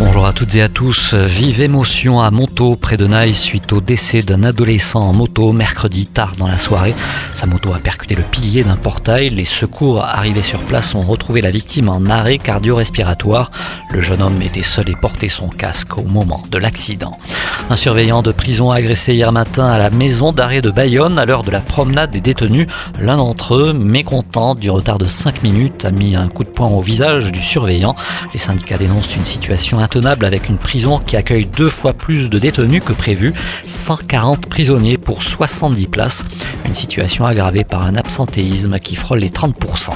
Bonjour à toutes et à tous. Vive émotion à Montaut, près de Naï, suite au décès d'un adolescent en moto mercredi tard dans la soirée. Sa moto a percuté le pilier d'un portail. Les secours arrivés sur place ont retrouvé la victime en arrêt cardio-respiratoire. Le jeune homme était seul et portait son casque au moment de l'accident. Un surveillant de prison a agressé hier matin à la maison d'arrêt de Bayonne à l'heure de la promenade des détenus. L'un d'entre eux, mécontent du retard de 5 minutes, a mis un coup de poing au visage du surveillant. Les syndicats dénoncent une situation intenable avec une prison qui accueille deux fois plus de détenus que prévu, 140 prisonniers pour 70 places, situation aggravée par un absentéisme qui frôle les 30%.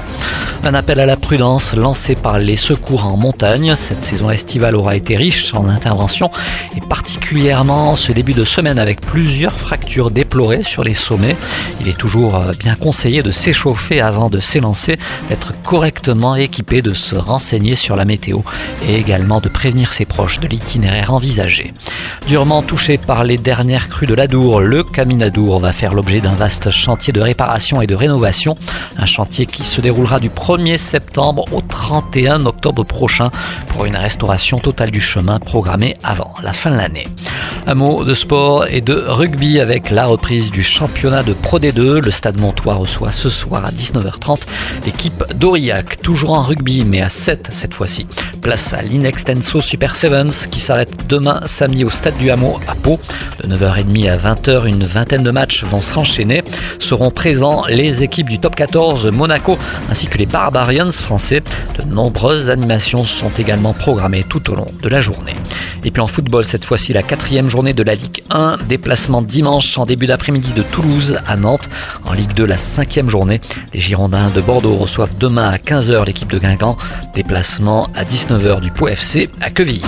Un appel à la prudence lancé par les secours en montagne. Cette saison estivale aura été riche en interventions et particulièrement ce début de semaine avec plusieurs fractures déplorées sur les sommets. Il est toujours euh, bien conseillé de s'échauffer avant de s'élancer, d'être correctement équipé, de se renseigner sur la météo et également de prévenir ses proches de l'itinéraire envisagé. Durement touché par les dernières crues de l'Adour, le Caminadour va faire l'objet d'un chantier de réparation et de rénovation. Un chantier qui se déroulera du 1er septembre au 31 octobre prochain pour une restauration totale du chemin programmée avant la fin de l'année. Un mot de sport et de rugby avec la reprise du championnat de Pro D2. Le Stade Montois reçoit ce soir à 19h30 l'équipe d'Aurillac, toujours en rugby mais à 7 cette fois-ci. Place à l'Inextenso Super Sevens qui s'arrête demain samedi au Stade du Hameau à Pau. De 9h30 à 20h, une vingtaine de matchs vont s'enchaîner. Seront présents les équipes du top 14 Monaco ainsi que les Barbarians français. De nombreuses animations sont également programmées tout au long de la journée. Et puis en football, cette fois-ci la quatrième journée de la Ligue 1. Déplacement dimanche en début d'après-midi de Toulouse à Nantes. En Ligue 2, la cinquième journée. Les Girondins de Bordeaux reçoivent demain à 15h l'équipe de Guingamp. Déplacement à 19h du Pau FC à Quevilly.